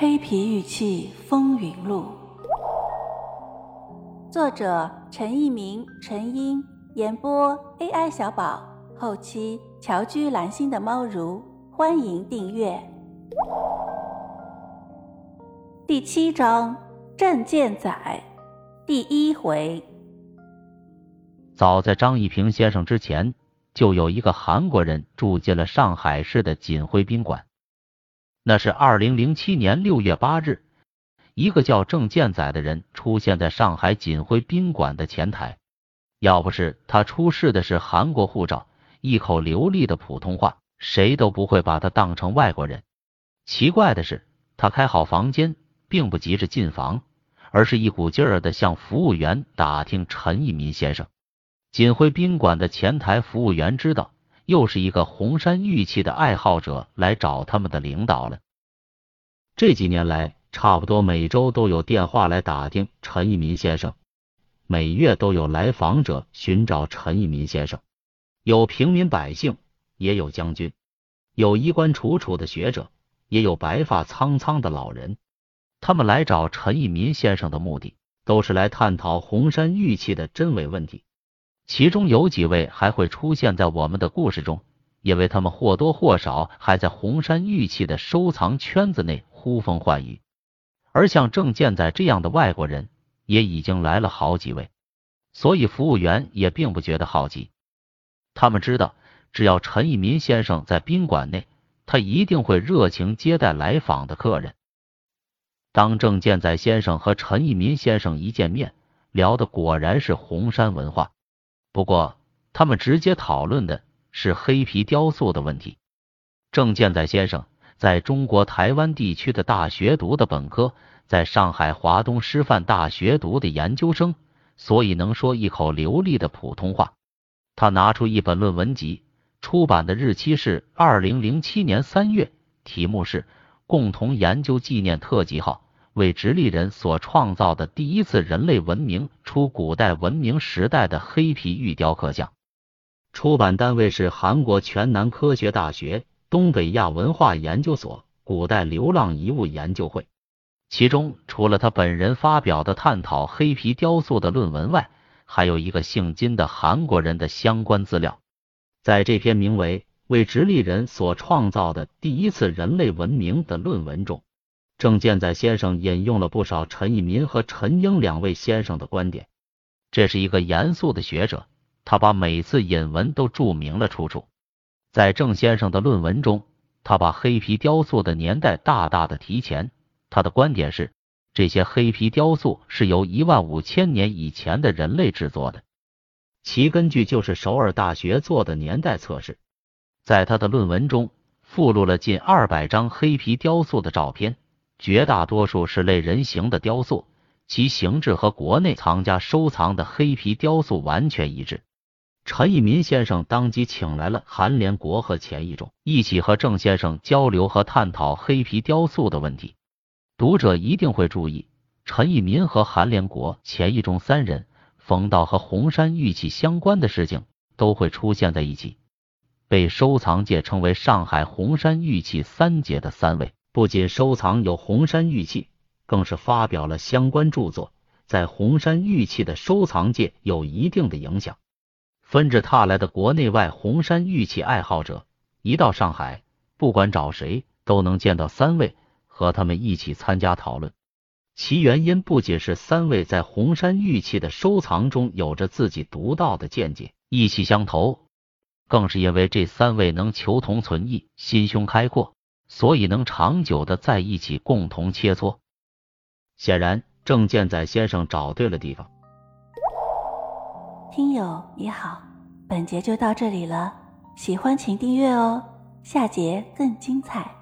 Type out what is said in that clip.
黑皮玉器风云录》，作者陈一鸣、陈英，演播 AI 小宝，后期乔居蓝心的猫如，欢迎订阅。第七章镇剑仔，第一回。早在张一平先生之前，就有一个韩国人住进了上海市的锦辉宾馆。那是二零零七年六月八日，一个叫郑建仔的人出现在上海锦辉宾馆的前台。要不是他出示的是韩国护照，一口流利的普通话，谁都不会把他当成外国人。奇怪的是，他开好房间，并不急着进房，而是一股劲儿的向服务员打听陈一民先生。锦辉宾馆的前台服务员知道。又是一个红山玉器的爱好者来找他们的领导了。这几年来，差不多每周都有电话来打听陈一民先生，每月都有来访者寻找陈一民先生，有平民百姓，也有将军，有衣冠楚楚的学者，也有白发苍苍的老人。他们来找陈一民先生的目的，都是来探讨红山玉器的真伪问题。其中有几位还会出现在我们的故事中，因为他们或多或少还在红山玉器的收藏圈子内呼风唤雨。而像郑健在这样的外国人也已经来了好几位，所以服务员也并不觉得好奇。他们知道，只要陈一民先生在宾馆内，他一定会热情接待来访的客人。当郑健在先生和陈一民先生一见面，聊的果然是红山文化。不过，他们直接讨论的是黑皮雕塑的问题。郑建载先生在中国台湾地区的大学读的本科，在上海华东师范大学读的研究生，所以能说一口流利的普通话。他拿出一本论文集，出版的日期是二零零七年三月，题目是《共同研究纪念特辑号》。为直立人所创造的第一次人类文明出古代文明时代的黑皮玉雕刻像，出版单位是韩国全南科学大学东北亚文化研究所古代流浪遗物研究会。其中除了他本人发表的探讨黑皮雕塑的论文外，还有一个姓金的韩国人的相关资料。在这篇名为《为直立人所创造的第一次人类文明》的论文中。郑建载先生引用了不少陈一民和陈英两位先生的观点。这是一个严肃的学者，他把每次引文都注明了出处。在郑先生的论文中，他把黑皮雕塑的年代大大的提前。他的观点是，这些黑皮雕塑是由一万五千年以前的人类制作的，其根据就是首尔大学做的年代测试。在他的论文中，附录了近二百张黑皮雕塑的照片。绝大多数是类人形的雕塑，其形制和国内藏家收藏的黑皮雕塑完全一致。陈一民先生当即请来了韩连国和钱一中，一起和郑先生交流和探讨黑皮雕塑的问题。读者一定会注意，陈一民和韩连国、钱一中三人逢到和红山玉器相关的事情，都会出现在一起，被收藏界称为“上海红山玉器三杰”的三位。不仅收藏有红山玉器，更是发表了相关著作，在红山玉器的收藏界有一定的影响。纷至沓来的国内外红山玉器爱好者，一到上海，不管找谁都能见到三位，和他们一起参加讨论。其原因不仅是三位在红山玉器的收藏中有着自己独到的见解，意气相投，更是因为这三位能求同存异，心胸开阔。所以能长久的在一起共同切磋。显然，郑建仔先生找对了地方。听友你好，本节就到这里了，喜欢请订阅哦，下节更精彩。